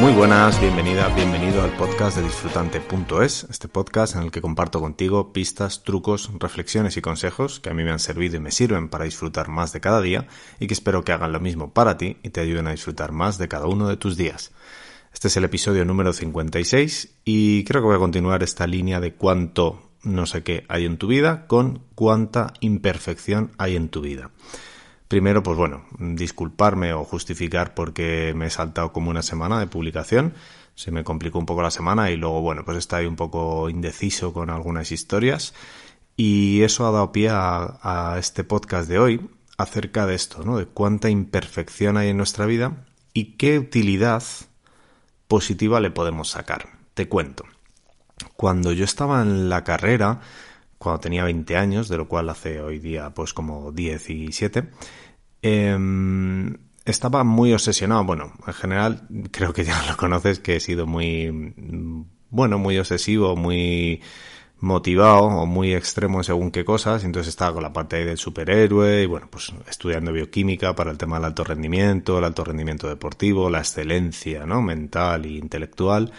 Muy buenas, bienvenida, bienvenido al podcast de disfrutante.es, este podcast en el que comparto contigo pistas, trucos, reflexiones y consejos que a mí me han servido y me sirven para disfrutar más de cada día y que espero que hagan lo mismo para ti y te ayuden a disfrutar más de cada uno de tus días. Este es el episodio número 56 y creo que voy a continuar esta línea de cuánto no sé qué hay en tu vida con cuánta imperfección hay en tu vida. Primero, pues bueno, disculparme o justificar porque me he saltado como una semana de publicación. Se me complicó un poco la semana y luego, bueno, pues está ahí un poco indeciso con algunas historias. Y eso ha dado pie a, a este podcast de hoy acerca de esto, ¿no? De cuánta imperfección hay en nuestra vida y qué utilidad positiva le podemos sacar. Te cuento. Cuando yo estaba en la carrera, cuando tenía 20 años, de lo cual hace hoy día pues como 17, eh, estaba muy obsesionado. Bueno, en general creo que ya lo conoces, que he sido muy, bueno, muy obsesivo, muy motivado o muy extremo según qué cosas, entonces estaba con la parte del superhéroe y bueno, pues estudiando bioquímica para el tema del alto rendimiento, el alto rendimiento deportivo, la excelencia, mental e intelectual.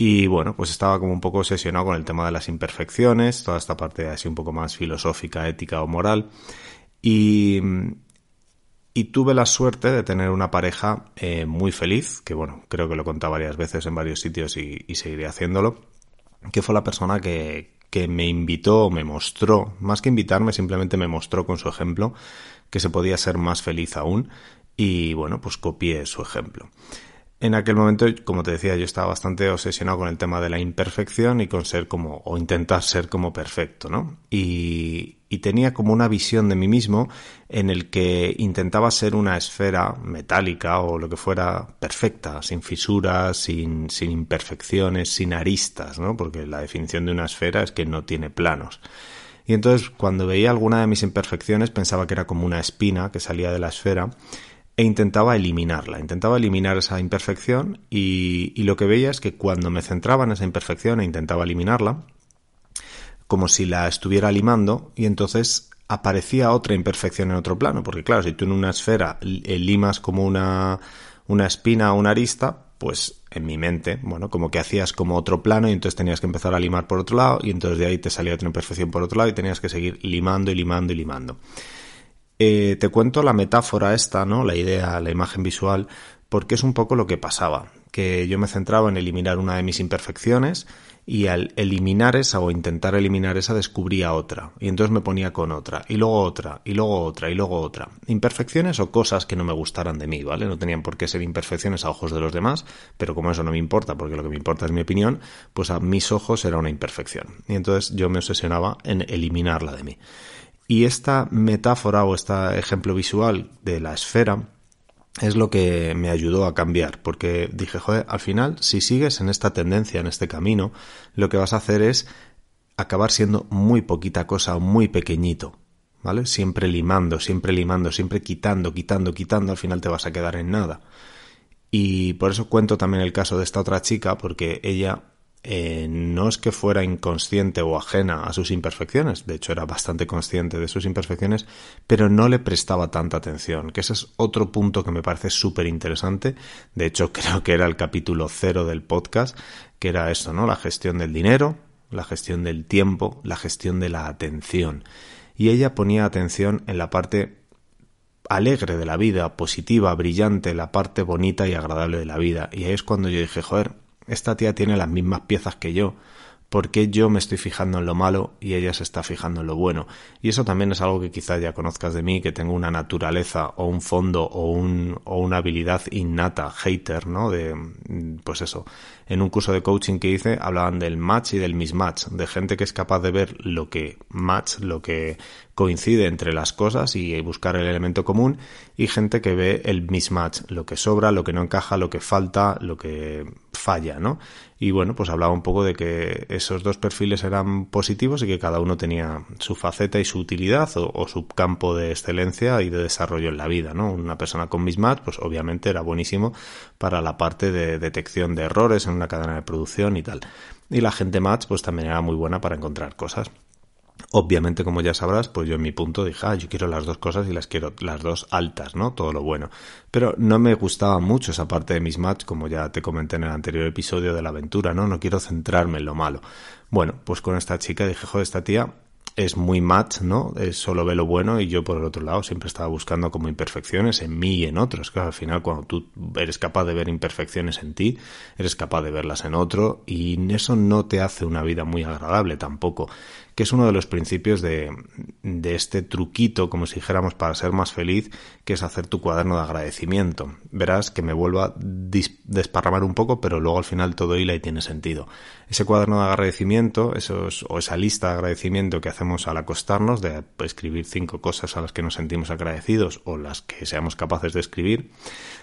Y bueno, pues estaba como un poco obsesionado con el tema de las imperfecciones, toda esta parte así un poco más filosófica, ética o moral. Y, y tuve la suerte de tener una pareja eh, muy feliz, que bueno, creo que lo contado varias veces en varios sitios y, y seguiré haciéndolo, que fue la persona que, que me invitó, me mostró, más que invitarme, simplemente me mostró con su ejemplo que se podía ser más feliz aún y bueno, pues copié su ejemplo. En aquel momento, como te decía, yo estaba bastante obsesionado con el tema de la imperfección y con ser como, o intentar ser como perfecto, ¿no? Y, tenía como una visión de mí mismo en el que intentaba ser una esfera metálica o lo que fuera perfecta, sin fisuras, sin imperfecciones, sin aristas, ¿no? Porque la definición de una esfera es que no tiene planos. Y entonces, cuando veía alguna de mis imperfecciones, pensaba que era como una espina que salía de la esfera e intentaba eliminarla, intentaba eliminar esa imperfección y, lo que veía es que cuando me centraba en esa imperfección e intentaba eliminarla, como si la estuviera limando y entonces aparecía otra imperfección en otro plano, porque claro, si tú en una esfera limas como una, una espina o una arista, pues en mi mente, bueno, como que hacías como otro plano y entonces tenías que empezar a limar por otro lado y entonces de ahí te salía otra imperfección por otro lado y tenías que seguir limando y limando y limando. Eh, te cuento la metáfora esta, ¿no? La idea, la imagen visual, porque es un poco lo que pasaba, que yo me centraba en eliminar una de mis imperfecciones y al eliminar esa o intentar eliminar esa descubría otra y entonces me ponía con otra y luego otra y luego otra y luego otra. Imperfecciones o cosas que no me gustaran de mí, ¿vale? No tenían por qué ser imperfecciones a ojos de los demás, pero como eso no me importa porque lo que me importa es mi opinión, pues a mis ojos era una imperfección. Y entonces yo me obsesionaba en eliminarla de mí. Y esta metáfora o este ejemplo visual de la esfera es lo que me ayudó a cambiar, porque dije, joder, al final, si sigues en esta tendencia, en este camino, lo que vas a hacer es acabar siendo muy poquita cosa o muy pequeñito, ¿vale? Siempre limando, siempre limando, siempre quitando, quitando, quitando, al final te vas a quedar en nada. Y por eso cuento también el caso de esta otra chica, porque ella eh, no es que fuera inconsciente o ajena a sus imperfecciones, de hecho era bastante consciente de sus imperfecciones, pero no le prestaba tanta atención, que ese es otro punto que me parece súper interesante, de hecho creo que era el capítulo cero del podcast, que era eso, ¿no? La gestión del dinero, la gestión del tiempo, la gestión de la atención. Y ella ponía atención en la parte alegre de la vida, positiva, brillante, la parte bonita y agradable de la vida. Y ahí es cuando yo dije, joder, esta tía tiene las mismas piezas que yo. ¿Por qué yo me estoy fijando en lo malo y ella se está fijando en lo bueno? Y eso también es algo que quizás ya conozcas de mí, que tengo una naturaleza o un fondo o, un, o una habilidad innata, hater, ¿no? De, pues eso. En un curso de coaching que hice hablaban del match y del mismatch, de gente que es capaz de ver lo que match, lo que coincide entre las cosas y buscar el elemento común, y gente que ve el mismatch, lo que sobra, lo que no encaja, lo que falta, lo que falla, ¿no? Y bueno, pues hablaba un poco de que esos dos perfiles eran positivos y que cada uno tenía su faceta y su utilidad o, su campo de excelencia y de desarrollo en la vida, ¿no? Una persona con mismatch, pues obviamente era buenísimo para la parte de detección de errores en una cadena de producción y tal. Y la gente match, pues también era muy buena para encontrar cosas. Obviamente, como ya sabrás, pues yo en mi punto dije, ah, yo quiero las dos cosas y las quiero las dos altas, ¿no? Todo lo bueno. Pero no me gustaba mucho esa parte de mis match, como ya te comenté en el anterior episodio de la aventura, ¿no? No quiero centrarme en lo malo. Bueno, pues con esta chica dije, joder, esta tía es muy match, ¿no? Es solo ve lo bueno y yo por el otro lado siempre estaba buscando como imperfecciones en mí y en otros. Que al final cuando tú eres capaz de ver imperfecciones en ti, eres capaz de verlas en otro y eso no te hace una vida muy agradable tampoco que es uno de los principios de, de, este truquito, como si dijéramos, para ser más feliz, que es hacer tu cuaderno de agradecimiento. Verás que me vuelvo a desparramar un poco, pero luego al final todo hila y tiene sentido. Ese cuaderno de agradecimiento, esos, o esa lista de agradecimiento que hacemos al acostarnos, de escribir cinco cosas a las que nos sentimos agradecidos o las que seamos capaces de escribir,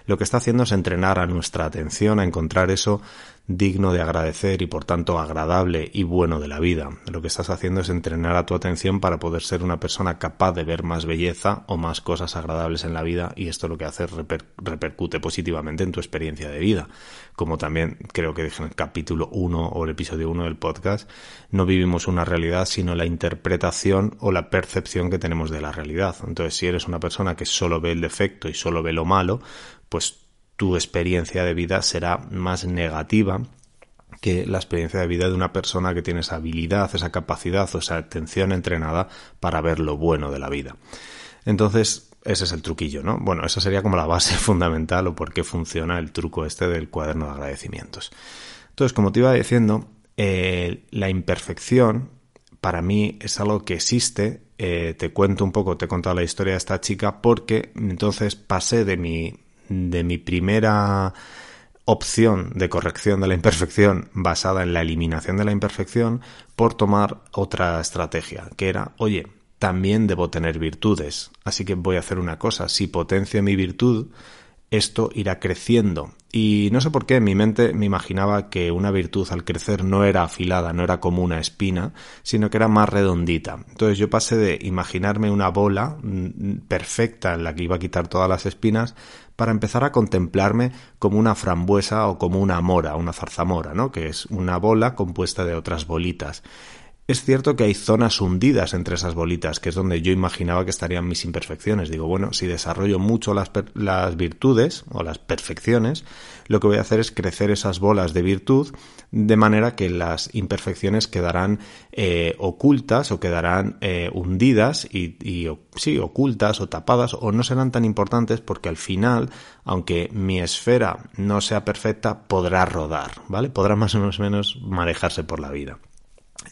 lo que está haciendo es entrenar a nuestra atención a encontrar eso digno de agradecer y por tanto agradable y bueno de la vida. Lo que estás haciendo es entrenar a tu atención para poder ser una persona capaz de ver más belleza o más cosas agradables en la vida y esto lo que hace repercute positivamente en tu experiencia de vida. Como también creo que dije en el capítulo 1 o el episodio 1 del podcast, no vivimos una realidad sino la interpretación o la percepción que tenemos de la realidad. Entonces si eres una persona que solo ve el defecto y solo ve lo malo, pues tu experiencia de vida será más negativa que la experiencia de vida de una persona que tiene esa habilidad, esa capacidad o esa atención entrenada para ver lo bueno de la vida. Entonces, ese es el truquillo, ¿no? Bueno, esa sería como la base fundamental o por qué funciona el truco este del cuaderno de agradecimientos. Entonces, como te iba diciendo, eh, la imperfección para mí es algo que existe. Eh, te cuento un poco, te he contado la historia de esta chica porque entonces pasé de mi de mi primera opción de corrección de la imperfección basada en la eliminación de la imperfección por tomar otra estrategia, que era, oye, también debo tener virtudes, así que voy a hacer una cosa, si potencio mi virtud, esto irá creciendo. Y no sé por qué en mi mente me imaginaba que una virtud al crecer no era afilada, no era como una espina, sino que era más redondita. Entonces yo pasé de imaginarme una bola mm, perfecta en la que iba a quitar todas las espinas para empezar a contemplarme como una frambuesa o como una mora, una zarzamora, ¿no? que es una bola compuesta de otras bolitas. Es cierto que hay zonas hundidas entre esas bolitas, que es donde yo imaginaba que estarían mis imperfecciones. Digo, bueno, si desarrollo mucho las, virtudes o las perfecciones, lo que voy a hacer es crecer esas bolas de virtud de manera que las imperfecciones quedarán eh, ocultas o quedarán eh, hundidas y, sí, ocultas o tapadas o no serán tan importantes porque al final, aunque mi esfera no sea perfecta, podrá rodar, ¿vale? Podrá más o menos manejarse por la vida.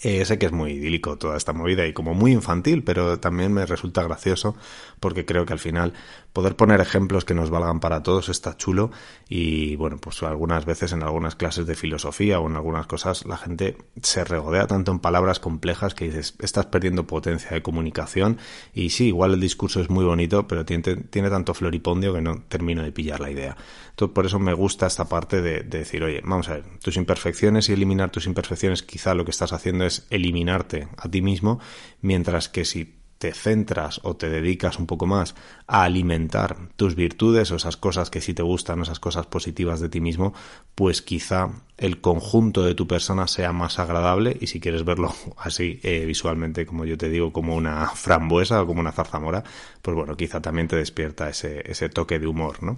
Eh, sé que es muy idílico toda esta movida y como muy infantil, pero también me resulta gracioso porque creo que al final poder poner ejemplos que nos valgan para todos está chulo y bueno, pues algunas veces en algunas clases de filosofía o en algunas cosas la gente se regodea tanto en palabras complejas que dices, estás perdiendo potencia de comunicación y sí, igual el discurso es muy bonito, pero tiene, tanto floripondio que no termino de pillar la idea. Entonces, por eso me gusta esta parte de, de decir, oye, vamos a ver, tus imperfecciones y eliminar tus imperfecciones quizá lo que estás haciendo es eliminarte a ti mismo, mientras que si te centras o te dedicas un poco más a alimentar tus virtudes o esas cosas que sí te gustan, esas cosas positivas de ti mismo, pues quizá el conjunto de tu persona sea más agradable y si quieres verlo así eh, visualmente, como yo te digo, como una frambuesa o como una zarzamora, pues bueno, quizá también te despierta ese, ese toque de humor, ¿no?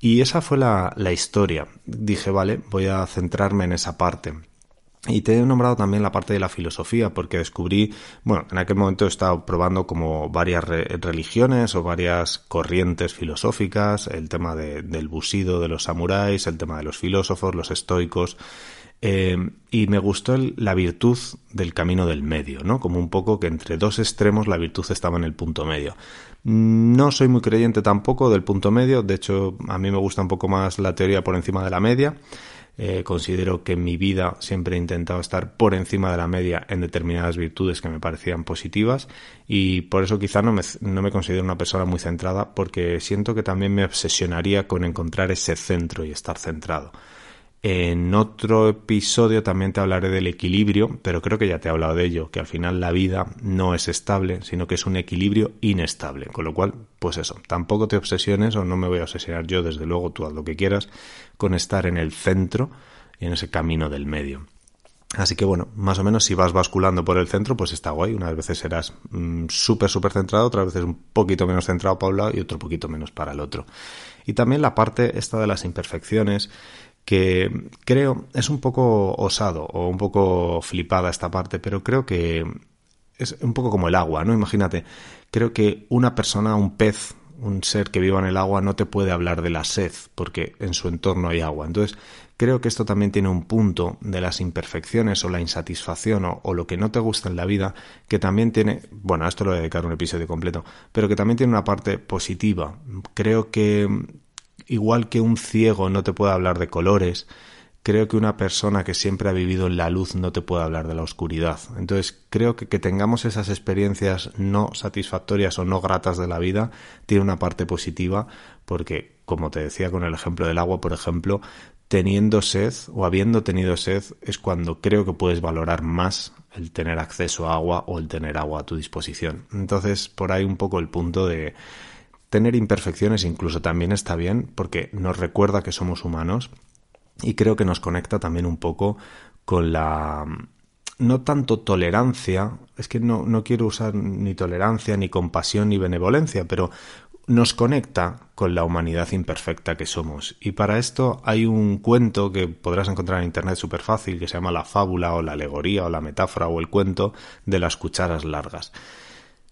Y esa fue la, la historia. Dije, vale, voy a centrarme en esa parte. Y te he nombrado también la parte de la filosofía, porque descubrí, bueno, en aquel momento he estado probando como varias religiones o varias corrientes filosóficas, el tema del busido de los samuráis, el tema de los filósofos, los estoicos, eh, y me gustó la virtud del camino del medio, ¿no? Como un poco que entre dos extremos la virtud estaba en el punto medio. No soy muy creyente tampoco del punto medio, de hecho a mí me gusta un poco más la teoría por encima de la media. Eh, considero que en mi vida siempre he intentado estar por encima de la media en determinadas virtudes que me parecían positivas y por eso quizá no me, no me considero una persona muy centrada porque siento que también me obsesionaría con encontrar ese centro y estar centrado. En otro episodio también te hablaré del equilibrio, pero creo que ya te he hablado de ello, que al final la vida no es estable, sino que es un equilibrio inestable. Con lo cual, pues eso, tampoco te obsesiones o no me voy a obsesionar yo, desde luego tú haz lo que quieras, con estar en el centro en ese camino del medio. Así que bueno, más o menos si vas basculando por el centro, pues está guay. Unas veces serás mm, súper, súper centrado, otras veces un poquito menos centrado para un lado y otro poquito menos para el otro. Y también la parte esta de las imperfecciones, que creo es un poco osado o un poco flipada esta parte, pero creo que es un poco como el agua, ¿no? Imagínate, creo que una persona, un pez, un ser que viva en el agua no te puede hablar de la sed porque en su entorno hay agua. Entonces, creo que esto también tiene un punto de las imperfecciones o la insatisfacción o, lo que no te gusta en la vida que también tiene, bueno, a esto lo voy a dedicar un episodio completo, pero que también tiene una parte positiva. Creo que igual que un ciego no te puede hablar de colores, creo que una persona que siempre ha vivido en la luz no te puede hablar de la oscuridad. Entonces, creo que que tengamos esas experiencias no satisfactorias o no gratas de la vida tiene una parte positiva porque, como te decía con el ejemplo del agua, por ejemplo, teniendo sed o habiendo tenido sed es cuando creo que puedes valorar más el tener acceso a agua o el tener agua a tu disposición. Entonces, por ahí un poco el punto de tener imperfecciones incluso también está bien porque nos recuerda que somos humanos y creo que nos conecta también un poco con la no tanto tolerancia, es que no, no quiero usar ni tolerancia, ni compasión, ni benevolencia, pero nos conecta con la humanidad imperfecta que somos. Y para esto hay un cuento que podrás encontrar en internet súper fácil, que se llama la fábula o la alegoría o la metáfora o el cuento de las cucharas largas.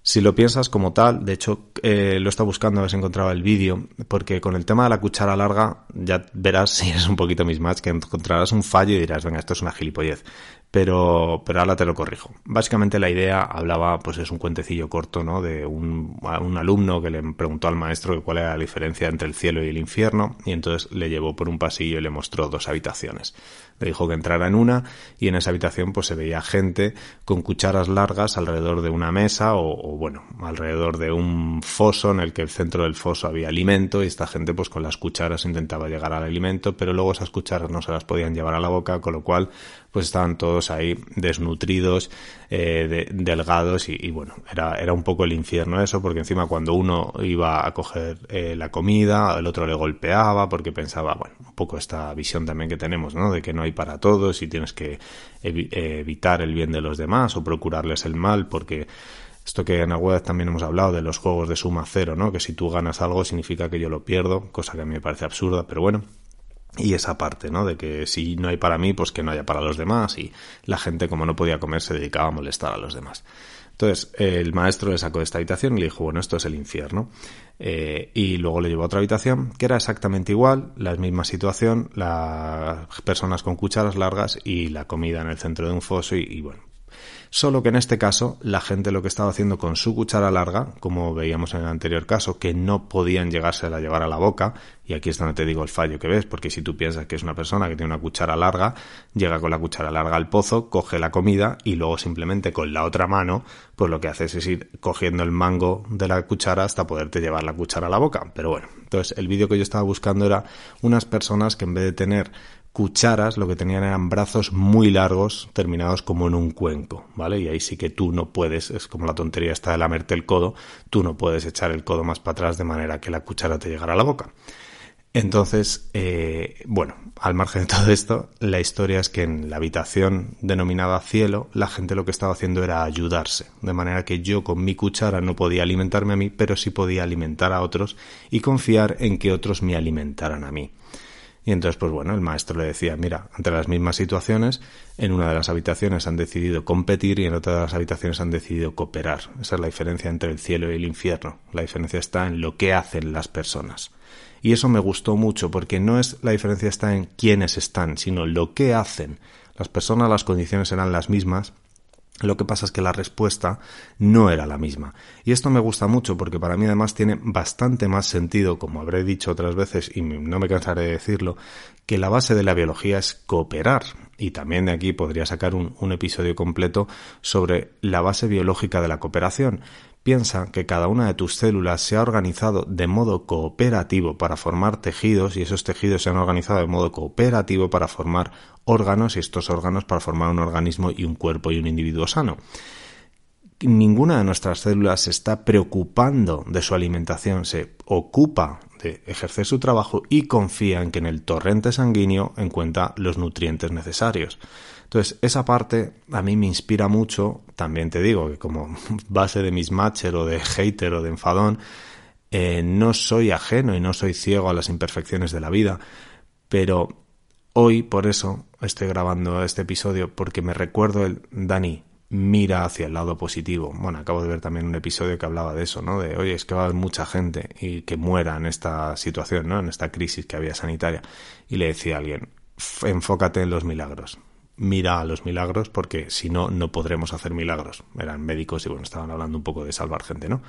Si lo piensas como tal, de hecho eh, lo está buscando a ver si encontraba el vídeo, porque con el tema de la cuchara larga ya verás si eres un poquito mismatch que encontrarás un fallo y dirás, venga, esto es una gilipollez pero, pero ahora te lo corrijo. Básicamente la idea hablaba, pues es un cuentecillo corto, ¿no? De un, un, alumno que le preguntó al maestro cuál era la diferencia entre el cielo y el infierno, y entonces le llevó por un pasillo y le mostró dos habitaciones. Le dijo que entrara en una, y en esa habitación pues se veía gente con cucharas largas alrededor de una mesa, o, o bueno, alrededor de un foso en el que el centro del foso había alimento, y esta gente pues con las cucharas intentaba llegar al alimento, pero luego esas cucharas no se las podían llevar a la boca, con lo cual pues estaban todos ahí desnutridos, eh, delgados y, bueno, era, era un poco el infierno eso, porque encima cuando uno iba a coger eh, la comida, el otro le golpeaba porque pensaba, bueno, un poco esta visión también que tenemos, ¿no? De que no hay para todos y tienes que evitar el bien de los demás o procurarles el mal porque esto que en web también hemos hablado de los juegos de suma cero, ¿no? Que si tú ganas algo significa que yo lo pierdo, cosa que a mí me parece absurda, pero bueno, y esa parte, ¿no? De que si no hay para mí, pues que no haya para los demás. Y la gente, como no podía comer, se dedicaba a molestar a los demás. Entonces, el maestro le sacó de esta habitación y le dijo, bueno, esto es el infierno. Eh, y luego le llevó a otra habitación, que era exactamente igual, la misma situación, las personas con cucharas largas y la comida en el centro de un foso y bueno, Solo que en este caso la gente lo que estaba haciendo con su cuchara larga, como veíamos en el anterior caso, que no podían llegarse a llevar a la boca, y aquí es donde te digo el fallo que ves, porque si tú piensas que es una persona que tiene una cuchara larga, llega con la cuchara larga al pozo, coge la comida y luego simplemente con la otra mano, pues lo que haces es ir cogiendo el mango de la cuchara hasta poderte llevar la cuchara a la boca. Pero bueno, entonces el vídeo que yo estaba buscando era unas personas que en vez de tener cucharas lo que tenían eran brazos muy largos terminados como en un cuenco, ¿vale? Y ahí sí que tú no puedes, es como la tontería esta de lamerte el codo, tú no puedes echar el codo más para atrás de manera que la cuchara te llegara a la boca. Entonces, eh, bueno, al margen de todo esto, la historia es que en la habitación denominada cielo, la gente lo que estaba haciendo era ayudarse, de manera que yo con mi cuchara no podía alimentarme a mí, pero sí podía alimentar a otros y confiar en que otros me alimentaran a mí. Y entonces, pues bueno, el maestro le decía, mira, ante las mismas situaciones, en una de las habitaciones han decidido competir y en otra de las habitaciones han decidido cooperar. Esa es la diferencia entre el cielo y el infierno. La diferencia está en lo que hacen las personas. Y eso me gustó mucho porque no es la diferencia está en quiénes están, sino lo que hacen. Las personas, las condiciones eran las mismas, lo que pasa es que la respuesta no era la misma. Y esto me gusta mucho porque para mí además tiene bastante más sentido, como habré dicho otras veces y no me cansaré de decirlo, que la base de la biología es cooperar. Y también de aquí podría sacar un, episodio completo sobre la base biológica de la cooperación. Piensa que cada una de tus células se ha organizado de modo cooperativo para formar tejidos y esos tejidos se han organizado de modo cooperativo para formar órganos y estos órganos para formar un organismo y un cuerpo y un individuo sano. Ninguna de nuestras células se está preocupando de su alimentación, se ocupa de ejercer su trabajo y confía en que en el torrente sanguíneo encuentra los nutrientes necesarios. Entonces, esa parte a mí me inspira mucho, también te digo que como base de mis matcher o de hater o de enfadón, eh, no soy ajeno y no soy ciego a las imperfecciones de la vida, pero hoy por eso estoy grabando este episodio porque me recuerdo el Dani, mira hacia el lado positivo. Bueno, acabo de ver también un episodio que hablaba de eso, ¿no? De, oye, es que va a haber mucha gente y que muera en esta situación, ¿no? En esta crisis que había sanitaria. Y le decía a alguien, enfócate en los milagros. Mira a los milagros porque si no, no podremos hacer milagros. Eran médicos y bueno, estaban hablando un poco de salvar gente, ¿no?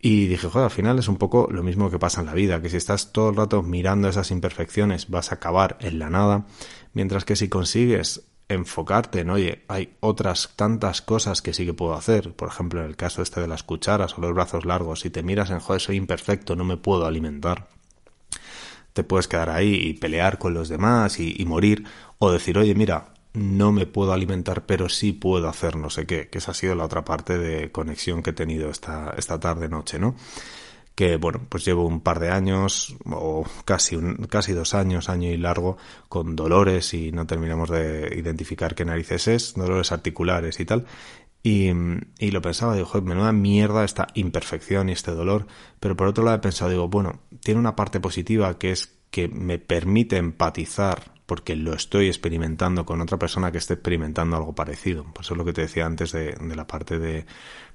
Y dije, joder, al final es un poco lo mismo que pasa en la vida, que si estás todo el rato mirando esas imperfecciones vas a acabar en la nada, mientras que si consigues enfocarte en, oye, hay otras tantas cosas que sí que puedo hacer. Por ejemplo, en el caso este de las cucharas o los brazos largos, si te miras en, joder, soy imperfecto, no me puedo alimentar, te puedes quedar ahí y pelear con los demás y, morir, o decir, oye, mira, no me puedo alimentar, pero sí puedo hacer no sé qué, que esa ha sido la otra parte de conexión que he tenido esta, esta tarde-noche, ¿no? que bueno, pues llevo un par de años o casi un, casi dos años, año y largo, con dolores y no terminamos de identificar qué narices es, dolores articulares y tal. Y, y lo pensaba, digo, joder, menuda mierda esta imperfección y este dolor. Pero por otro lado he pensado, digo, bueno, tiene una parte positiva que es que me permite empatizar porque lo estoy experimentando con otra persona que esté experimentando algo parecido. Por eso es lo que te decía antes de, de la parte de,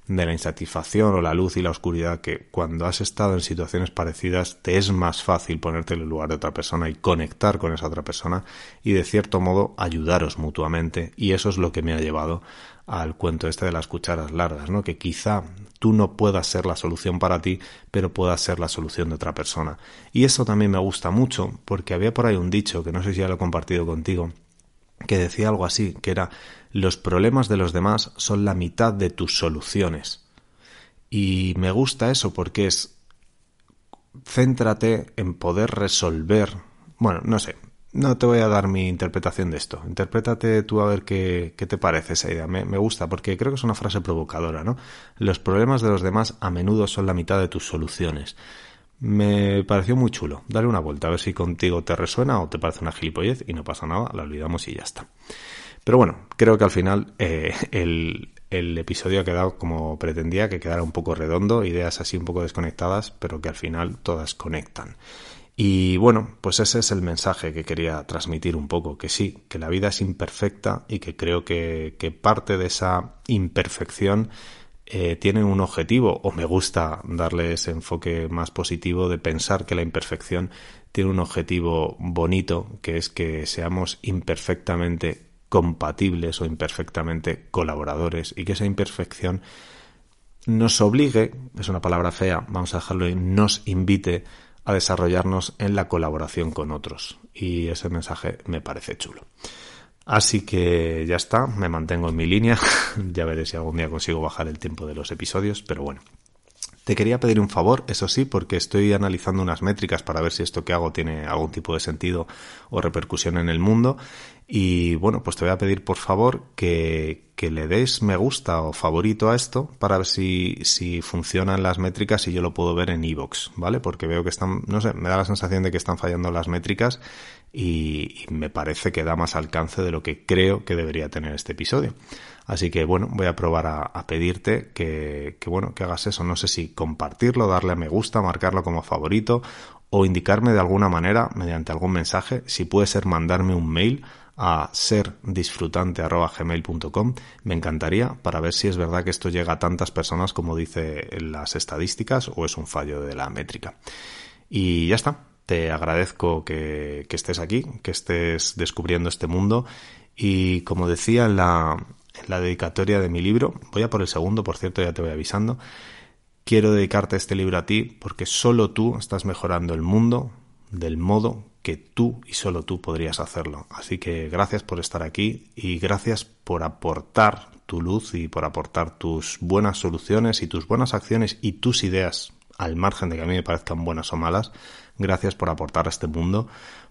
de la insatisfacción o la luz y la oscuridad que cuando has estado en situaciones parecidas te es más fácil ponerte en el lugar de otra persona y conectar con esa otra persona y de cierto modo ayudaros mutuamente y eso es lo que me ha llevado al cuento este de las cucharas largas, ¿no? Que quizá tú no puedas ser la solución para ti, pero puedas ser la solución de otra persona. Y eso también me gusta mucho porque había por ahí un dicho que no sé si ya lo he compartido contigo, que decía algo así, que era los problemas de los demás son la mitad de tus soluciones. Y me gusta eso porque es céntrate en poder resolver. Bueno, no sé, no te voy a dar mi interpretación de esto. Interprétate tú a ver qué, qué te parece esa idea. Me, me, gusta porque creo que es una frase provocadora, ¿no? Los problemas de los demás a menudo son la mitad de tus soluciones. Me pareció muy chulo. Dale una vuelta a ver si contigo te resuena o te parece una gilipollez y no pasa nada, la olvidamos y ya está. Pero bueno, creo que al final eh, el, el episodio ha quedado como pretendía, que quedara un poco redondo, ideas así un poco desconectadas, pero que al final todas conectan. Y bueno, pues ese es el mensaje que quería transmitir un poco, que sí, que la vida es imperfecta y que creo que, que parte de esa imperfección eh, tienen un objetivo, o me gusta darle ese enfoque más positivo de pensar que la imperfección tiene un objetivo bonito, que es que seamos imperfectamente compatibles o imperfectamente colaboradores y que esa imperfección nos obligue, es una palabra fea, vamos a dejarlo en nos invite a desarrollarnos en la colaboración con otros. Y ese mensaje me parece chulo. Así que ya está, me mantengo en mi línea. ya veré si algún día consigo bajar el tiempo de los episodios, pero bueno. Te quería pedir un favor, eso sí, porque estoy analizando unas métricas para ver si esto que hago tiene algún tipo de sentido o repercusión en el mundo. Y bueno, pues te voy a pedir por favor que, le des me gusta o favorito a esto para ver si, si funcionan las métricas y yo lo puedo ver en iVoox, ¿vale? Porque veo que están, no sé, me da la sensación de que están fallando las métricas y, me parece que da más alcance de lo que creo que debería tener este episodio. Así que bueno, voy a probar a, pedirte que, que, bueno, que hagas eso. No sé si compartirlo, darle a me gusta, marcarlo como favorito o indicarme de alguna manera, mediante algún mensaje, si puede ser mandarme un mail a serdisfrutante.gmail.com me encantaría para ver si es verdad que esto llega a tantas personas como dice las estadísticas o es un fallo de la métrica. Y ya está, te agradezco que, estés aquí, que estés descubriendo este mundo. Y como decía en la, en la dedicatoria de mi libro, voy a por el segundo, por cierto, ya te voy avisando, quiero dedicarte este libro a ti porque solo tú estás mejorando el mundo del modo que tú y solo tú podrías hacerlo. Así que gracias por estar aquí y gracias por aportar tu luz y por aportar tus buenas soluciones y tus buenas acciones y tus ideas, al margen de que a mí me parezcan buenas o malas, Gracias por aportar a este mundo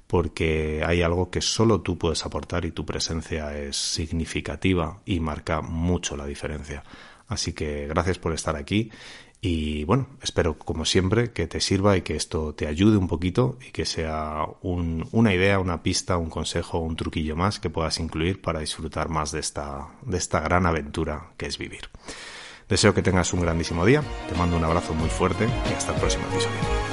porque hay algo que solo tú puedes aportar y tu presencia es significativa y marca mucho la diferencia. Así que gracias por estar aquí Y bueno, espero como siempre que te sirva y que esto te ayude un poquito y que sea una idea, una pista, un consejo, un truquillo más que puedas incluir para disfrutar más de esta, de esta gran aventura que es vivir. Deseo que tengas un grandísimo día, te mando un abrazo muy fuerte y hasta el próximo episodio.